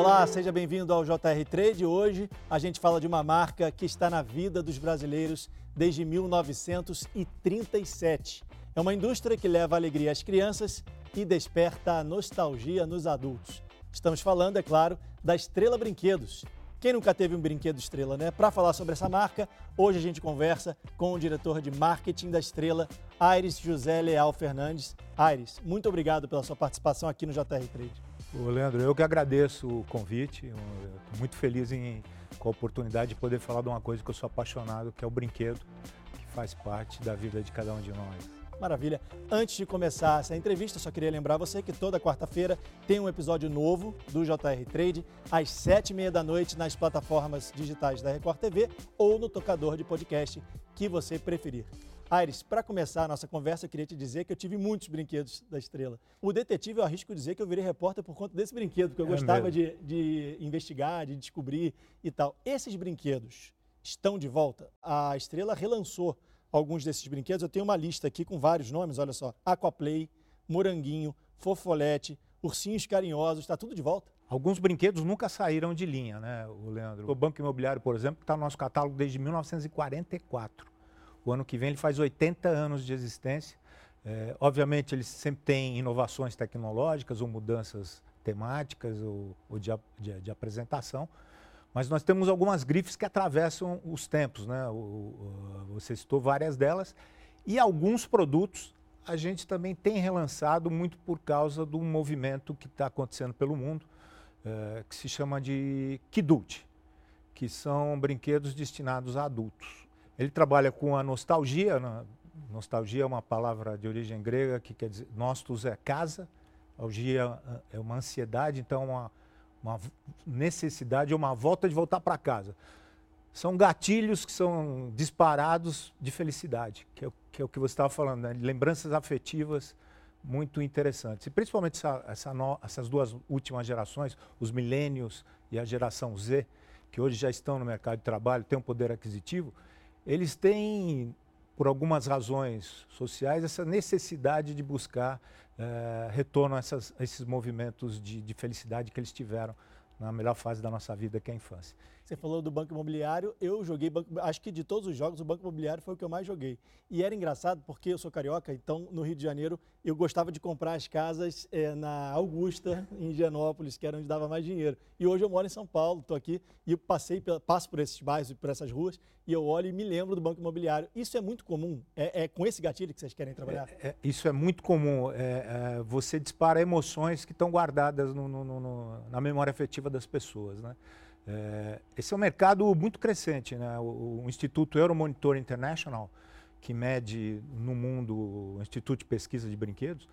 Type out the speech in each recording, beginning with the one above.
Olá, seja bem-vindo ao JR Trade. Hoje a gente fala de uma marca que está na vida dos brasileiros desde 1937. É uma indústria que leva alegria às crianças e desperta a nostalgia nos adultos. Estamos falando, é claro, da Estrela Brinquedos. Quem nunca teve um brinquedo Estrela, né? Para falar sobre essa marca, hoje a gente conversa com o diretor de marketing da Estrela, Aires José Leal Fernandes. Aires, muito obrigado pela sua participação aqui no JR Trade. Ô, Leandro, eu que agradeço o convite. Estou muito feliz em, com a oportunidade de poder falar de uma coisa que eu sou apaixonado, que é o brinquedo, que faz parte da vida de cada um de nós. Maravilha. Antes de começar essa entrevista, só queria lembrar você que toda quarta-feira tem um episódio novo do JR Trade, às sete e meia da noite, nas plataformas digitais da Record TV ou no tocador de podcast que você preferir. Aires, para começar a nossa conversa, eu queria te dizer que eu tive muitos brinquedos da Estrela. O detetive, eu arrisco dizer que eu virei repórter por conta desse brinquedo, porque eu é gostava de, de investigar, de descobrir e tal. Esses brinquedos estão de volta. A Estrela relançou alguns desses brinquedos. Eu tenho uma lista aqui com vários nomes, olha só. Aquaplay, Moranguinho, Fofolete, Ursinhos Carinhosos, está tudo de volta. Alguns brinquedos nunca saíram de linha, né, o Leandro? O Banco Imobiliário, por exemplo, está no nosso catálogo desde 1944. O ano que vem ele faz 80 anos de existência. É, obviamente, ele sempre tem inovações tecnológicas ou mudanças temáticas ou, ou de, de, de apresentação, mas nós temos algumas grifes que atravessam os tempos, né? O, o, você citou várias delas. E alguns produtos a gente também tem relançado muito por causa do movimento que está acontecendo pelo mundo, é, que se chama de Kidult, que são brinquedos destinados a adultos. Ele trabalha com a nostalgia, né? nostalgia é uma palavra de origem grega que quer dizer nostos é casa, algia é uma ansiedade, então uma uma necessidade uma volta de voltar para casa. São gatilhos que são disparados de felicidade, que é, o que, é o que você estava falando, né? lembranças afetivas muito interessantes. E principalmente essa, essa no, essas duas últimas gerações, os milênios e a geração Z, que hoje já estão no mercado de trabalho, têm um poder aquisitivo, eles têm, por algumas razões sociais, essa necessidade de buscar é, retorno a, essas, a, esses movimentos de, de felicidade que eles tiveram na melhor fase da nossa vida, que é a infância. Você falou do Banco Imobiliário, eu joguei, banco, acho que de todos os jogos, o Banco Imobiliário foi o que eu mais joguei. E era engraçado porque eu sou carioca, então no Rio de Janeiro eu gostava de comprar as casas é, na Augusta, em Higienópolis, que era onde dava mais dinheiro. E hoje eu moro em São Paulo, estou aqui e passei, passo por esses bairros, por essas ruas, e eu olho e me lembro do Banco Imobiliário. Isso é muito comum? É, é com esse gatilho que vocês querem trabalhar? É, é isso é muito comum. É, é, você dispara emoções que estão guardadas no, no, no, na memória afetiva das pessoas, né? É, esse é um mercado muito crescente. Né? O, o, Instituto Euromonitor International, que mede no mundo o Instituto de Pesquisa de Brinquedos,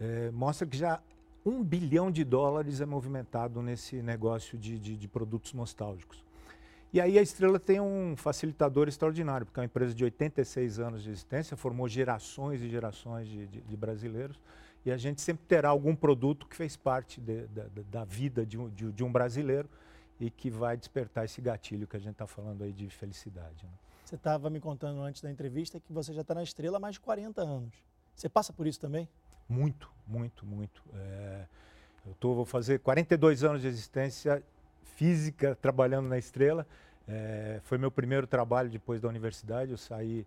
é, mostra que já um bilhão de dólares é movimentado nesse negócio de, de, de, produtos nostálgicos. E aí a Estrela tem um facilitador extraordinário, porque é uma empresa de 86 anos de existência, formou gerações e gerações de, de brasileiros, e a gente sempre terá algum produto que fez parte da, da vida de um, de um brasileiro, e que vai despertar esse gatilho que a gente está falando aí de felicidade. Né? Você estava me contando antes da entrevista que você já está na estrela há mais de 40 anos. Você passa por isso também? Muito, muito, muito. É, eu tô, vou fazer 42 anos de existência física trabalhando na estrela. É, foi meu primeiro trabalho depois da universidade. Eu saí,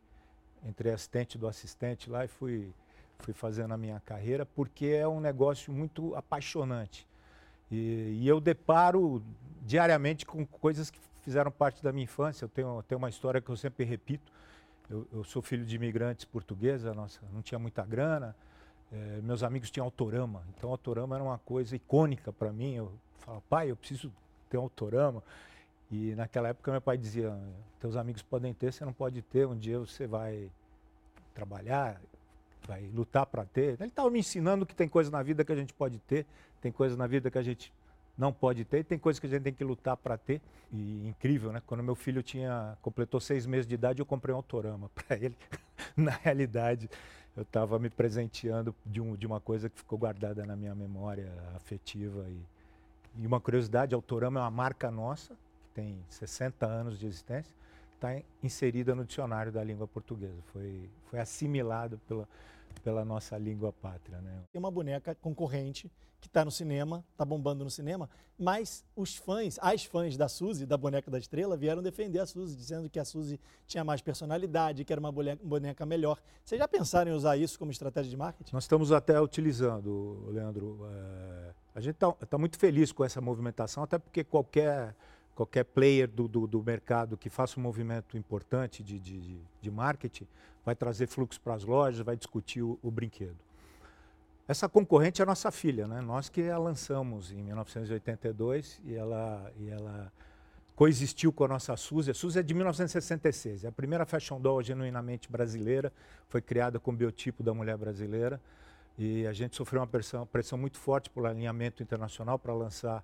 entre assistente do assistente lá e fui, fui fazendo a minha carreira, porque é um negócio muito apaixonante. E, e eu deparo diariamente com coisas que fizeram parte da minha infância. Eu tenho, tenho uma história que eu sempre repito. Eu, eu sou filho de imigrantes portuguesa, nossa, não tinha muita grana. É, meus amigos tinham autorama, então autorama era uma coisa icônica para mim. Eu falava, pai, eu preciso ter um autorama. E naquela época meu pai dizia, teus amigos podem ter, você não pode ter, um dia você vai trabalhar, vai lutar para ter. Ele estava me ensinando que tem coisas na vida que a gente pode ter, tem coisas na vida que a gente não pode ter, tem coisas que a gente tem que lutar para ter. E incrível, né? Quando meu filho tinha completou seis meses de idade, eu comprei um autorama para ele. na realidade, eu estava me presenteando de, um, de uma coisa que ficou guardada na minha memória afetiva. E, e uma curiosidade, autorama é uma marca nossa, que tem 60 anos de existência, está inserida no dicionário da língua portuguesa. Foi, foi assimilado pela, pela nossa língua pátria. Né? Tem uma boneca concorrente que está no cinema, está bombando no cinema, mas os fãs, as fãs da Suzy, da boneca da estrela, vieram defender a Suzy, dizendo que a Suzy tinha mais personalidade, que era uma boneca melhor. Vocês já pensaram em usar isso como estratégia de marketing? Nós estamos até utilizando, Leandro. É, a gente está tá muito feliz com essa movimentação, até porque qualquer qualquer player do, do, do, mercado que faça um movimento importante de, de, de marketing vai trazer fluxo para as lojas, vai discutir o, o, brinquedo. Essa concorrente é a nossa filha, né? nós que a lançamos em 1982 e ela, e ela coexistiu com a nossa Suzy. A Suzy é de 1966, é a primeira fashion doll genuinamente brasileira, foi criada com o biotipo da mulher brasileira e a gente sofreu uma pressão, pressão muito forte por alinhamento internacional para lançar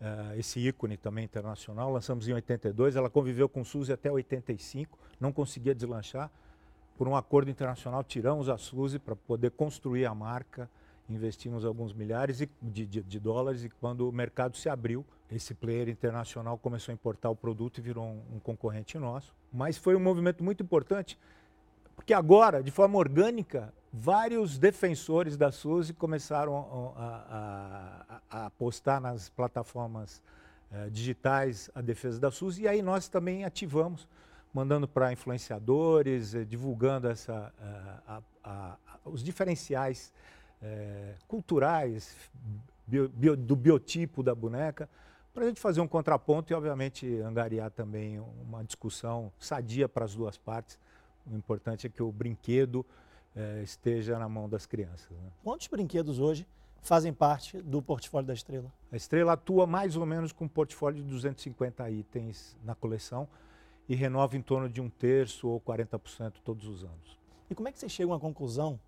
uh, esse ícone também internacional. Lançamos em 82, ela conviveu com o até 85, não conseguia deslanchar. Por um acordo internacional, tiramos a Suzy para poder construir a marca, investimos alguns milhares de, de, de, dólares e quando o mercado se abriu, esse player internacional começou a importar o produto e virou um, um concorrente nosso. Mas foi um movimento muito importante, porque agora, de forma orgânica, vários defensores da Suzy começaram a, a, a apostar nas plataformas eh, digitais a defesa da Suzy e aí nós também ativamos, mandando para influenciadores, eh, divulgando essa, eh, a, os diferenciais culturais bio, bio, do biotipo da boneca, para a gente fazer um contraponto e, obviamente, angariar também uma discussão sadia para as duas partes. O importante é que o brinquedo é, esteja na mão das crianças. Né? Quantos brinquedos hoje fazem parte do portfólio da Estrela? A Estrela atua mais ou menos com um portfólio de 250 itens na coleção e renova em torno de um terço ou 40% todos os anos. E como é que você chega a uma conclusão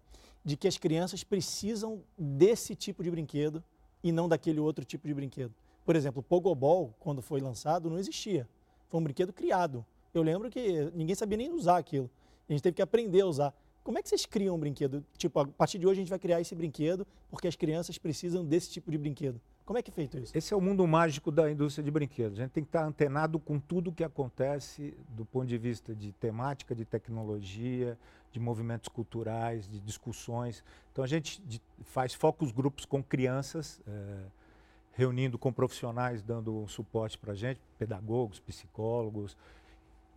de que as crianças precisam desse tipo de brinquedo e não daquele outro tipo de brinquedo? Por exemplo, o Pogobol, quando foi lançado, não existia. Foi um brinquedo criado. Eu lembro que ninguém sabia nem usar aquilo. A gente teve que aprender a usar. Como é que vocês criam um brinquedo? Tipo, a partir de hoje a gente vai criar esse brinquedo porque as crianças precisam desse tipo de brinquedo. Como é que é feito isso? Esse é o mundo mágico da indústria de brinquedos. A gente tem que estar antenado com tudo o que acontece do ponto de vista de temática, de tecnologia, de movimentos culturais, de discussões. Então a gente faz focos grupos com crianças, é, reunindo com profissionais, dando um suporte para a gente, pedagogos, psicólogos,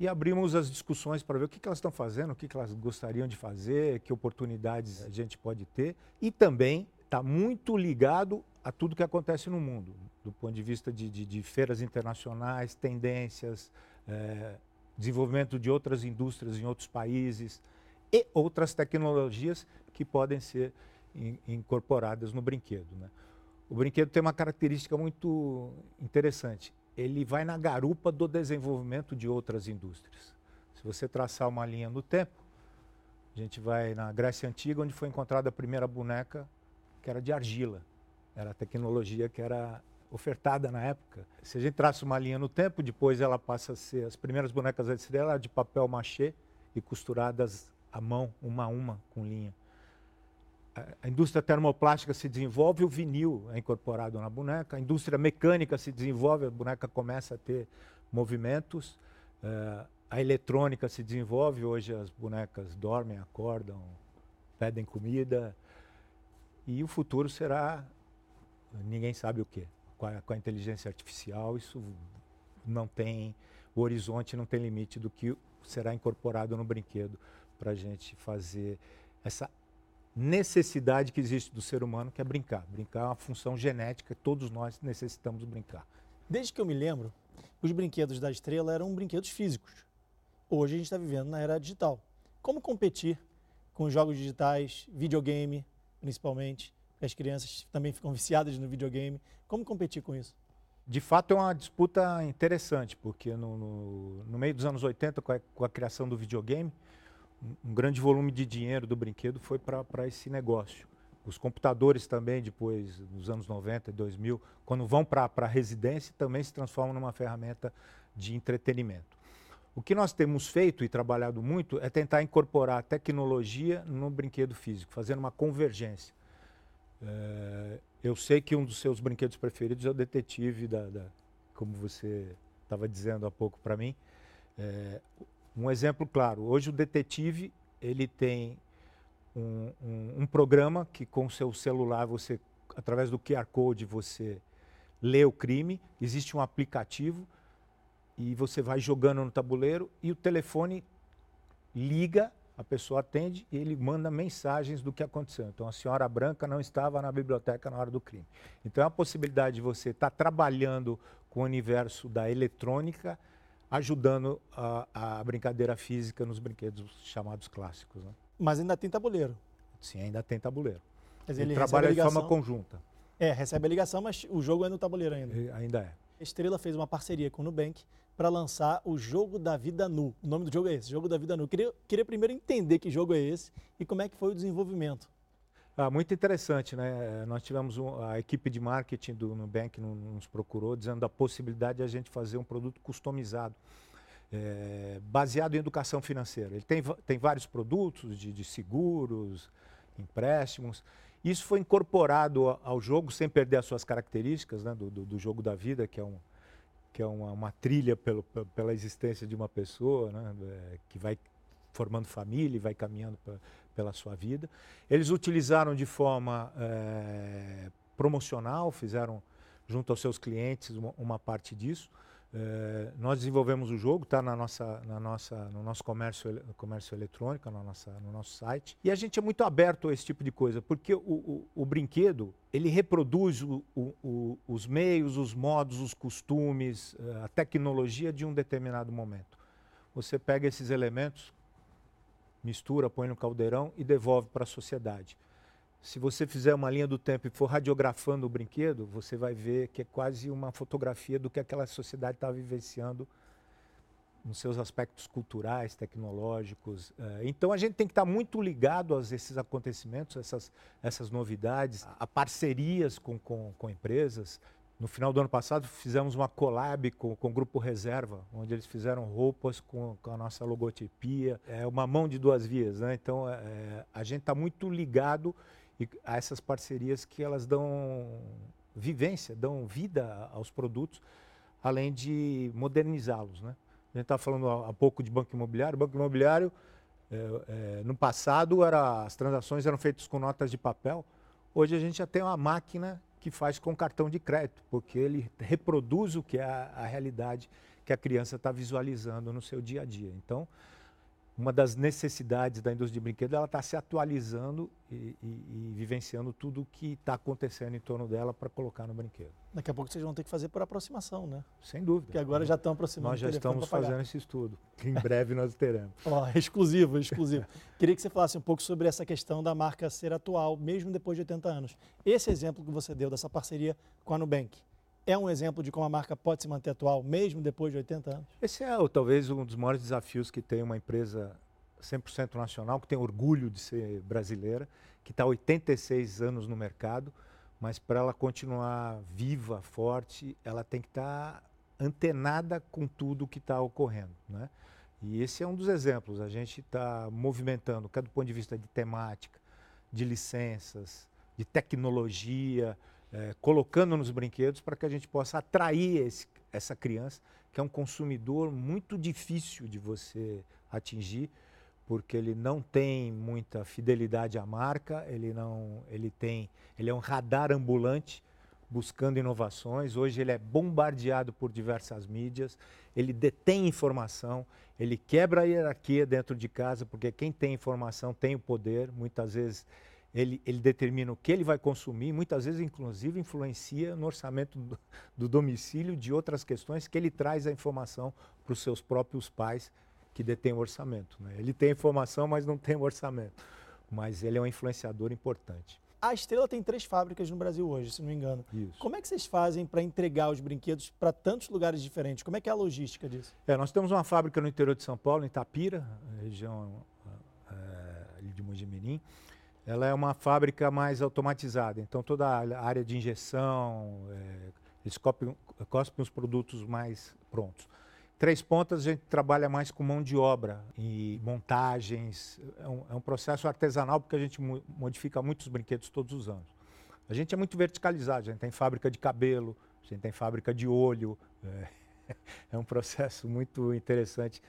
e abrimos as discussões para ver o que, que elas estão fazendo, o que, que elas gostariam de fazer, que oportunidades a gente pode ter. E também está muito ligado a tudo que acontece no mundo, do ponto de vista de, de, de feiras internacionais, tendências, é, desenvolvimento de outras indústrias em outros países e outras tecnologias que podem ser in, incorporadas no brinquedo. Né? O brinquedo tem uma característica muito interessante ele vai na garupa do desenvolvimento de outras indústrias. Se você traçar uma linha no tempo, a gente vai na Grécia Antiga, onde foi encontrada a primeira boneca que era de argila. Era a tecnologia que era ofertada na época. Se a gente traça uma linha no tempo, depois ela passa a ser as primeiras bonecas da estrela de papel machê e costuradas à mão, uma a uma, com linha a indústria termoplástica se desenvolve, o vinil é incorporado na boneca, a indústria mecânica se desenvolve, a boneca começa a ter movimentos, uh, a eletrônica se desenvolve, hoje as bonecas dormem, acordam, pedem comida, e o futuro será, ninguém sabe o que, com, com a inteligência artificial, isso não tem, o horizonte não tem limite do que será incorporado no brinquedo para a gente fazer essa necessidade que existe do ser humano, que é brincar. Brincar é uma função genética, todos nós necessitamos brincar. Desde que eu me lembro, os brinquedos da estrela eram brinquedos físicos. Hoje a gente está vivendo na era digital. Como competir com jogos digitais, videogame, principalmente? As crianças também ficam viciadas no videogame. Como competir com isso? De fato, é uma disputa interessante, porque no, no, no meio dos anos 80, com a, com a criação do videogame, um grande volume de dinheiro do brinquedo foi para esse negócio. Os computadores também, depois, nos anos 90 e 2000, quando vão para a residência, também se transformam numa ferramenta de entretenimento. O que nós temos feito e trabalhado muito é tentar incorporar tecnologia no brinquedo físico, fazendo uma convergência. É, eu sei que um dos seus brinquedos preferidos é o detetive, da, da como você estava dizendo há pouco para mim. É, um exemplo claro, hoje o detetive ele tem um, um, um programa que com o seu celular você, através do QR Code, você lê o crime, existe um aplicativo e você vai jogando no tabuleiro e o telefone liga, a pessoa atende e ele manda mensagens do que aconteceu. Então a senhora branca não estava na biblioteca na hora do crime. Então é a possibilidade de você estar tá trabalhando com o universo da eletrônica, ajudando a, a, brincadeira física nos brinquedos chamados clássicos. Né? Mas ainda tem tabuleiro. Sim, ainda tem tabuleiro. Dizer, ele, ele trabalha de forma conjunta. É, recebe a ligação, mas o jogo é no tabuleiro ainda. E, ainda é. A Estrela fez uma parceria com o Nubank para lançar o Jogo da Vida Nu. O nome do jogo é esse, Jogo da Vida Nu. Queria, queria primeiro entender que jogo é esse e como é que foi o desenvolvimento. Ah, muito interessante, né? Nós tivemos um, a equipe de marketing do Nubank nos procurou dizendo da possibilidade de a gente fazer um produto customizado, é, baseado em educação financeira. Ele tem, tem vários produtos de, de seguros, empréstimos. Isso foi incorporado ao jogo sem perder as suas características né, do, do, do jogo da vida, que é um, que é uma, uma trilha pelo, pela existência de uma pessoa, né, é, que vai formando família e vai caminhando pela sua vida. Eles utilizaram de forma é, promocional, fizeram junto aos seus clientes uma, uma parte disso. É, nós desenvolvemos o jogo, está na nossa, na nossa, no nosso comércio, comércio eletrônico, na nossa, no nosso site. E a gente é muito aberto a esse tipo de coisa, porque o, o, o brinquedo ele reproduz o, os meios, os modos, os costumes, eh, a tecnologia de um determinado momento. Você pega esses elementos, mistura, põe no caldeirão e devolve para a sociedade se você fizer uma linha do tempo e for radiografando o brinquedo, você vai ver que é quase uma fotografia do que aquela sociedade está vivenciando nos seus aspectos culturais, tecnológicos. Eh, então a gente tem que estar tá muito ligado a esses acontecimentos, essas, essas novidades, a parcerias com, com, com empresas. No final do ano passado fizemos uma collab com, com o Grupo Reserva, onde eles fizeram roupas com, com a nossa logotipia. É uma mão de duas vias, né? Então é, a gente está muito ligado a essas parcerias que elas dão vivência, dão vida aos produtos, além de modernizá-los. Né? A gente estava falando há pouco de banco imobiliário. O banco imobiliário, é, é, no passado, era, as transações eram feitas com notas de papel. Hoje a gente já tem uma máquina que faz com cartão de crédito, porque ele reproduz o que é a, a realidade que a criança está visualizando no seu dia a dia. Então, uma das necessidades da indústria de brinquedos, ela está se atualizando e, e, e, vivenciando tudo o que está acontecendo em torno dela para colocar no brinquedo. Daqui a pouco vocês vão ter que fazer por aproximação, né? Sem dúvida. Porque agora já estão aproximando. Nós já estamos fazendo esse estudo, que em breve nós teremos. oh, exclusivo, exclusivo. Queria que você falasse um pouco sobre essa questão da marca ser atual, mesmo depois de 80 anos. Esse exemplo que você deu dessa parceria com a Nubank, é um exemplo de como a marca pode se manter atual, mesmo depois de 80 anos? Esse é talvez um dos maiores desafios que tem uma empresa 100% nacional, que tem orgulho de ser brasileira, que está 86 anos no mercado, mas para ela continuar viva, forte, ela tem que estar tá antenada com tudo que está ocorrendo. Né? E esse é um dos exemplos. A gente está movimentando, quer do ponto de vista de temática, de licenças, de tecnologia, é, colocando nos brinquedos para que a gente possa atrair esse, essa criança, que é um consumidor muito difícil de você atingir, porque ele não tem muita fidelidade à marca, ele não, ele tem, ele é um radar ambulante buscando inovações. Hoje ele é bombardeado por diversas mídias, ele detém informação, ele quebra a hierarquia dentro de casa, porque quem tem informação tem o poder, muitas vezes ele, ele determina o que ele vai consumir, muitas vezes, inclusive, influencia no orçamento do, do domicílio de outras questões que ele traz a informação para os seus próprios pais que detêm o orçamento. Né? Ele tem informação, mas não tem o orçamento. Mas ele é um influenciador importante. A Estrela tem três fábricas no Brasil hoje, se não me engano. Isso. Como é que vocês fazem para entregar os brinquedos para tantos lugares diferentes? Como é que é a logística disso? É, nós temos uma fábrica no interior de São Paulo, em Itapira, região é, de Mojimirim ela é uma fábrica mais automatizada. Então, toda a área de injeção, é, eles cospem, cospem os produtos mais prontos. Três Pontas, a gente trabalha mais com mão de obra e montagens. É um, é um processo artesanal, porque a gente modifica muitos brinquedos todos os anos. A gente é muito verticalizado, a gente tem fábrica de cabelo, a gente tem fábrica de olho. É, é um processo muito interessante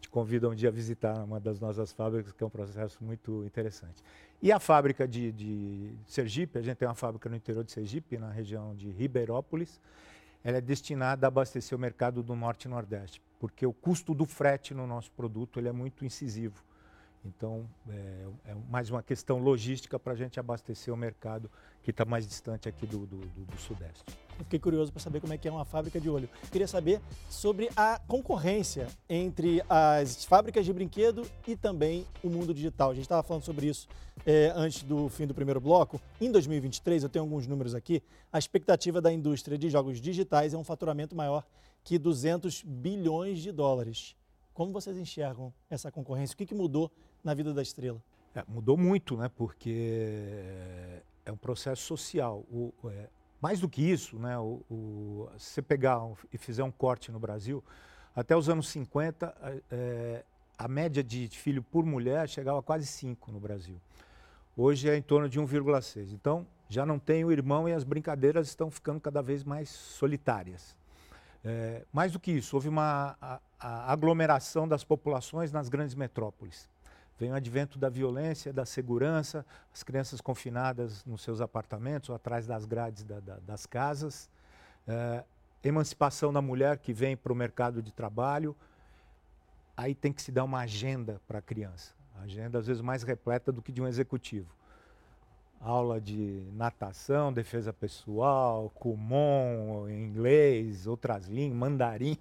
te convido um dia a visitar uma das nossas fábricas, que é um processo muito interessante. E a fábrica de, de Sergipe, a gente tem uma fábrica no interior de Sergipe, na região de Ribeirópolis, ela é destinada a abastecer o mercado do Norte e Nordeste, porque o custo do frete no nosso produto ele é muito incisivo. Então, é, é mais uma questão logística para a gente abastecer o mercado que está mais distante aqui do, do, do, do Sudeste. Eu fiquei curioso para saber como é que é uma fábrica de olho. Queria saber sobre a concorrência entre as fábricas de brinquedo e também o mundo digital. A gente estava falando sobre isso é, antes do fim do primeiro bloco. Em 2023, eu tenho alguns números aqui, a expectativa da indústria de jogos digitais é um faturamento maior que 200 bilhões de dólares. Como vocês enxergam essa concorrência? O que, que mudou na vida da estrela? É, mudou muito, né? Porque é um processo social. O, é, mais do que isso, né? O, o, se você pegar um, e fizer um corte no Brasil, até os anos 50, é, a média de filho por mulher chegava a quase 5 no Brasil. Hoje é em torno de 1,6. Então, já não tem o irmão e as brincadeiras estão ficando cada vez mais solitárias. É, mais do que isso, houve uma a, a aglomeração das populações nas grandes metrópoles. Vem o advento da violência, da segurança, as crianças confinadas nos seus apartamentos ou atrás das grades da, da, das casas, é, emancipação da mulher que vem para o mercado de trabalho. Aí tem que se dar uma agenda para a criança. Agenda, às vezes, mais repleta do que de um executivo. Aula de natação, defesa pessoal, Kumon, inglês, outras línguas, mandarim.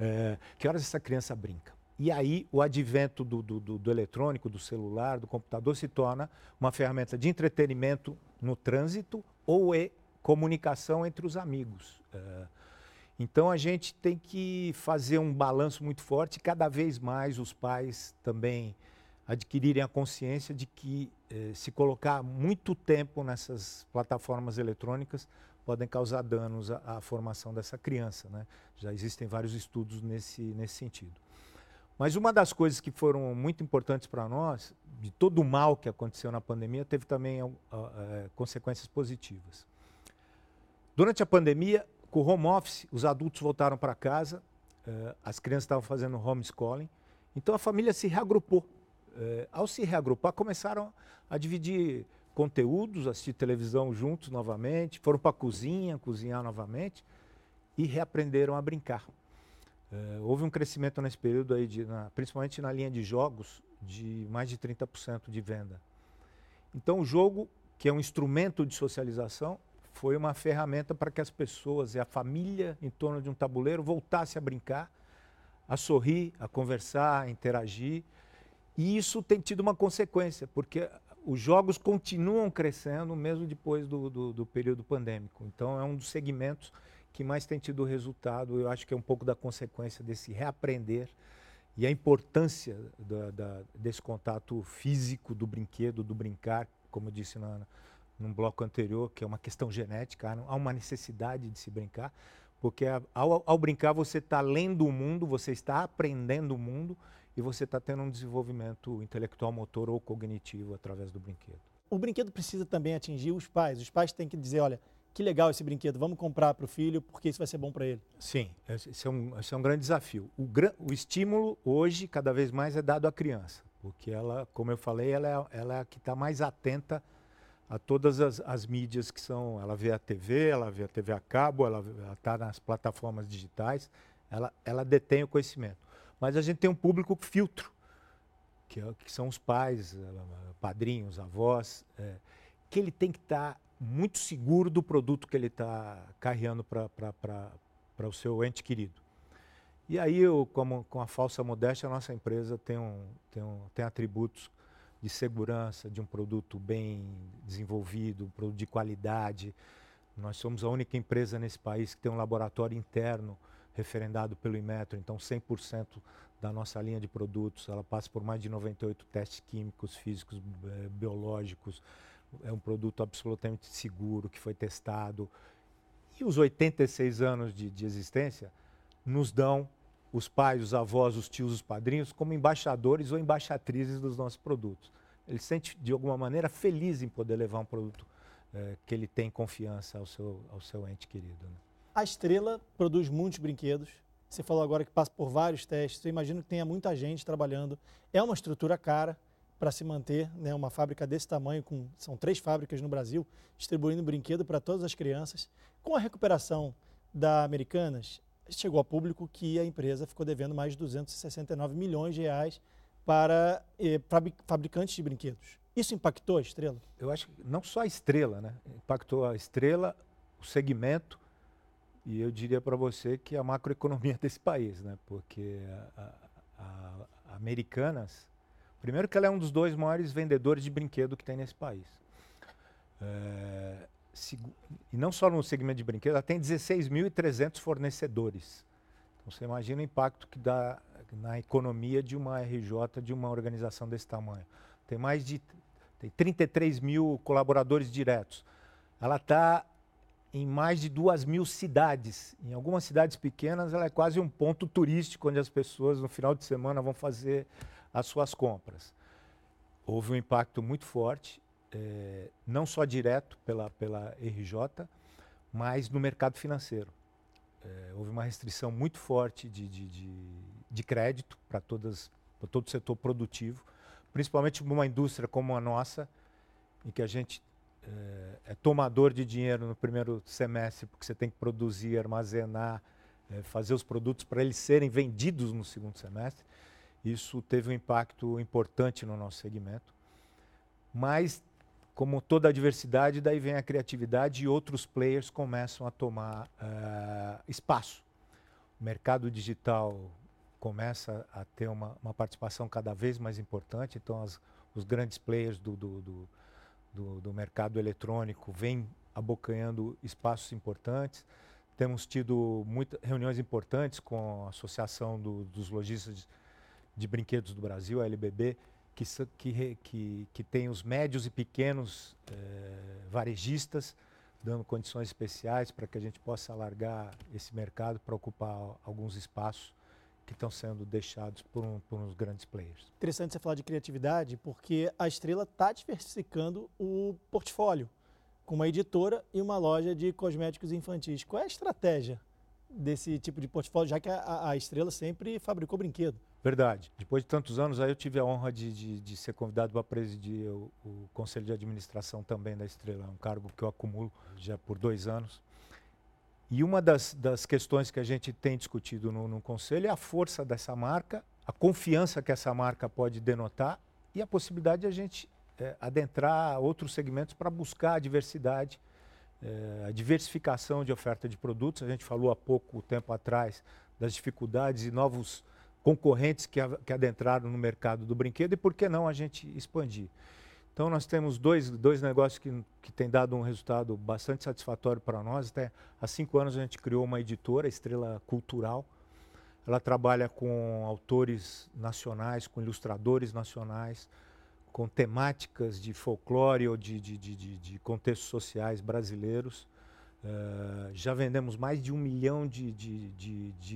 É, que horas essa criança brinca? E aí o advento do, do, do, do, eletrônico, do celular, do computador se torna uma ferramenta de entretenimento no trânsito ou e comunicação entre os amigos. É, então a gente tem que fazer um balanço muito forte, cada vez mais os pais também adquirirem a consciência de que eh, se colocar muito tempo nessas plataformas eletrônicas podem causar danos à, à formação dessa criança. Né? Já existem vários estudos nesse, nesse sentido. Mas uma das coisas que foram muito importantes para nós, de todo o mal que aconteceu na pandemia, teve também uh, uh, consequências positivas. Durante a pandemia, com o home office, os adultos voltaram para casa, uh, as crianças estavam fazendo homeschooling, então a família se reagrupou. ao se reagrupar, começaram a dividir conteúdos, assistir televisão juntos novamente, foram para a cozinha, cozinhar novamente e reaprenderam a brincar. É, houve um crescimento nesse período aí, de, na, principalmente na linha de jogos, de mais de 30% de venda. Então o jogo, que é um instrumento de socialização, foi uma ferramenta para que as pessoas e a família em torno de um tabuleiro voltassem a brincar, a sorrir, a conversar, a interagir. E isso tem tido uma consequência, porque os jogos continuam crescendo mesmo depois do, do, do período pandêmico. Então é um dos segmentos que mais tem tido resultado, eu acho que é um pouco da consequência desse reaprender e a importância da, da, desse contato físico do brinquedo, do brincar, como eu disse na, num bloco anterior, que é uma questão genética, há uma necessidade de se brincar, porque ao, ao brincar você está lendo o mundo, você está aprendendo o mundo e você está tendo um desenvolvimento intelectual, motor ou cognitivo através do brinquedo. O brinquedo precisa também atingir os pais. Os pais têm que dizer, olha, que legal esse brinquedo, vamos comprar para o filho porque isso vai ser bom para ele. Sim, esse é um, esse é um grande desafio. O, o, estímulo hoje, cada vez mais, é dado à criança, porque ela, como eu falei, ela é, ela é a que está mais atenta a todas as, as, mídias que são. Ela vê a TV, ela vê a TV a cabo, ela está nas plataformas digitais, ela, ela detém o conhecimento. Mas a gente tem um público filtro, que, é, que são os pais, eh, padrinhos, avós, é, que ele tem que estar tá muito seguro do produto que ele está carregando para o seu ente querido. E aí, eu, como, com a falsa modéstia, a nossa empresa tem, um, tem, um, tem atributos de segurança, de um produto bem desenvolvido, um produto de qualidade. Nós somos a única empresa nesse país que tem um laboratório interno referendado pelo Inmetro, então 100% da nossa linha de produtos, ela passa por mais de 98 testes químicos, físicos, eh, biológicos, é um produto absolutamente seguro, que foi testado. E os 86 anos de, de existência nos dão os pais, os avós, os tios, os padrinhos como embaixadores ou embaixatrizes dos nossos produtos. Ele se sente, de alguma maneira, feliz em poder levar um produto é, que ele tem confiança ao seu, ao seu ente querido. Né? A Estrela produz muitos brinquedos, Você falou agora que passa por vários testes. Eu imagino que tenha muita gente trabalhando. É uma estrutura cara para se manter, né? Uma fábrica desse tamanho, com são três fábricas no Brasil, distribuindo brinquedo para todas as crianças. Com a recuperação da Americanas, chegou a público que a empresa ficou devendo mais de 269 milhões de reais para eh, fabricantes de brinquedos. Isso impactou a estrela? Eu acho que não só a estrela, né? Impactou a estrela, o segmento e eu diria para você que a macroeconomia desse país, né? Porque a, a, a Americanas, primeiro que ela é um dos dois maiores vendedores de brinquedo que tem nesse país. É, se, e não só no segmento de brinquedo, ela tem 16.300 fornecedores. Então você imagina o impacto que dá na economia de uma RJ, de uma organização desse tamanho. Tem mais de tem 33 mil colaboradores diretos. Ela está em mais de duas mil cidades. Em algumas cidades pequenas, ela é quase um ponto turístico onde as pessoas no final de semana vão fazer as suas compras. Houve um impacto muito forte, é, não só direto pela, pela RJ, mas no mercado financeiro. É, houve uma restrição muito forte de, de, de, de crédito para todo o setor produtivo, principalmente numa indústria como a nossa, em que a gente é, é, tomador de dinheiro no primeiro semestre, porque você tem que produzir, armazenar, fazer os produtos para eles serem vendidos no segundo semestre. Isso teve um impacto importante no nosso segmento. Mas, como toda a diversidade, daí vem a criatividade e outros players começam a tomar uh, espaço. O mercado digital começa a ter uma, uma participação cada vez mais importante, então as, os grandes players do, do, do do, do mercado eletrônico vem abocanhando espaços importantes. Temos tido muitas reuniões importantes com a Associação do, dos Lojistas de, Brinquedos do Brasil, a LBB, que, que, que, que tem os médios e pequenos eh, varejistas, dando condições especiais para que a gente possa alargar esse mercado para ocupar alguns espaços que estão sendo deixados por, um, por uns grandes players. Interessante você falar de criatividade, porque a Estrela está diversificando o portfólio com uma editora e uma loja de cosméticos infantis. Qual é a estratégia desse tipo de portfólio, já que a, a Estrela sempre fabricou brinquedo? Verdade. Depois de tantos anos, aí eu tive a honra de, de, de ser convidado para presidir o, o, Conselho de Administração também da Estrela, um cargo que eu acumulo já por dois anos. E uma das, das questões que a gente tem discutido no, no Conselho é a força dessa marca, a confiança que essa marca pode denotar e a possibilidade de a gente é, adentrar outros segmentos para buscar a diversidade, é, a diversificação de oferta de produtos. A gente falou há pouco tempo atrás das dificuldades e novos concorrentes que, que adentraram no mercado do brinquedo e por que não a gente expandir. Então, nós temos dois, dois negócios que, que têm dado um resultado bastante satisfatório para nós. Até há cinco anos a gente criou uma editora, Estrela Cultural. Ela trabalha com autores nacionais, com ilustradores nacionais, com temáticas de folclore ou de, de, de, de contextos sociais brasileiros. Uh, já vendemos mais de um milhão de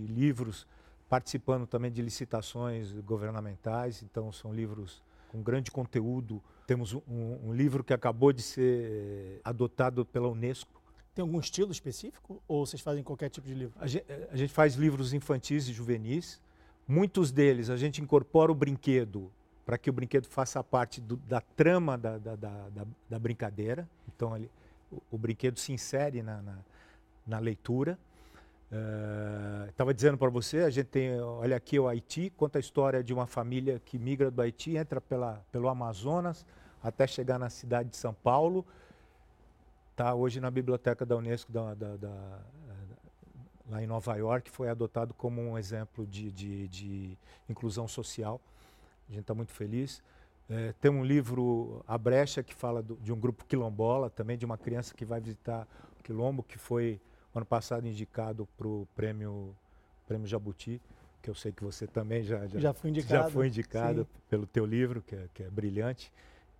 livros, participando também de licitações governamentais. Então, são livros com grande conteúdo temos um, um, livro que acabou de ser adotado pela Unesco. Tem algum estilo específico ou vocês fazem qualquer tipo de livro? A gente, a gente faz livros infantis e juvenis. Muitos deles a gente incorpora o brinquedo para que o brinquedo faça parte do, da trama da, da, da, da, brincadeira. Então, ele, o, o, brinquedo se insere na, na, na leitura. Estava uh, dizendo para você, a gente tem, olha aqui o Haiti, conta a história de uma família que migra do Haiti, entra pela, pelo Amazonas até chegar na cidade de São Paulo. Está hoje na biblioteca da Unesco da, da, da, lá em Nova York, foi adotado como um exemplo de, de, de inclusão social. A gente está muito feliz. É, tem um livro, A Brecha, que fala do, de um grupo quilombola, também de uma criança que vai visitar o quilombo, que foi ano passado indicado para o prêmio, prêmio Jabuti, que eu sei que você também já, já, já foi indicado, já foi indicado pelo teu livro, que é, que é brilhante.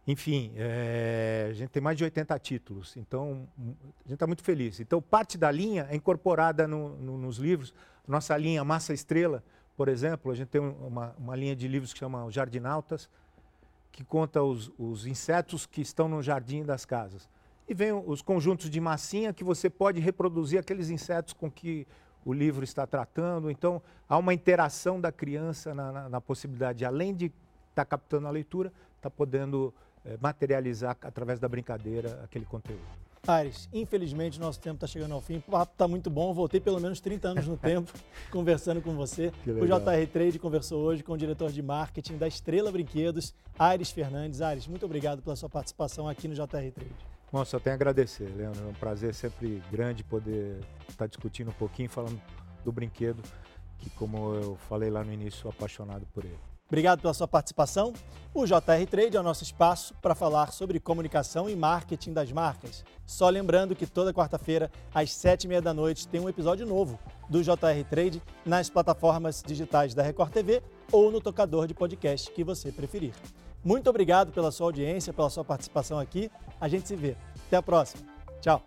Enfim, é, a gente tem mais de 80 títulos, então a gente está muito feliz. Então, parte da linha é incorporada no, no, nos livros. Nossa linha Massa Estrela, por exemplo, a gente tem uma, uma linha de livros que chama Jardinautas, que conta os, os insetos que estão no jardim das casas. E vem os conjuntos de massinha que você pode reproduzir aqueles insetos com que o livro está tratando. Então, há uma interação da criança na, na, na possibilidade, além de estar tá captando a leitura, está podendo é, materializar através da brincadeira aquele conteúdo. Ares, infelizmente nosso tempo está chegando ao fim. O papo está muito bom. Voltei pelo menos 30 anos no tempo conversando com você. O JR Trade conversou hoje com o diretor de marketing da Estrela Brinquedos, Ares Fernandes. Ares, muito obrigado pela sua participação aqui no JR Trade. Bom, só tenho a agradecer, Leandro. É um prazer sempre grande poder estar discutindo um pouquinho, falando do brinquedo, que, como eu falei lá no início, sou apaixonado por ele. Obrigado pela sua participação. O JR Trade é o nosso espaço para falar sobre comunicação e marketing das marcas. Só lembrando que toda quarta-feira, às sete e meia da noite, tem um episódio novo do JR Trade nas plataformas digitais da Record TV ou no tocador de podcast que você preferir. Muito obrigado pela sua audiência, pela sua participação aqui. A gente se vê. Até a próxima. Tchau.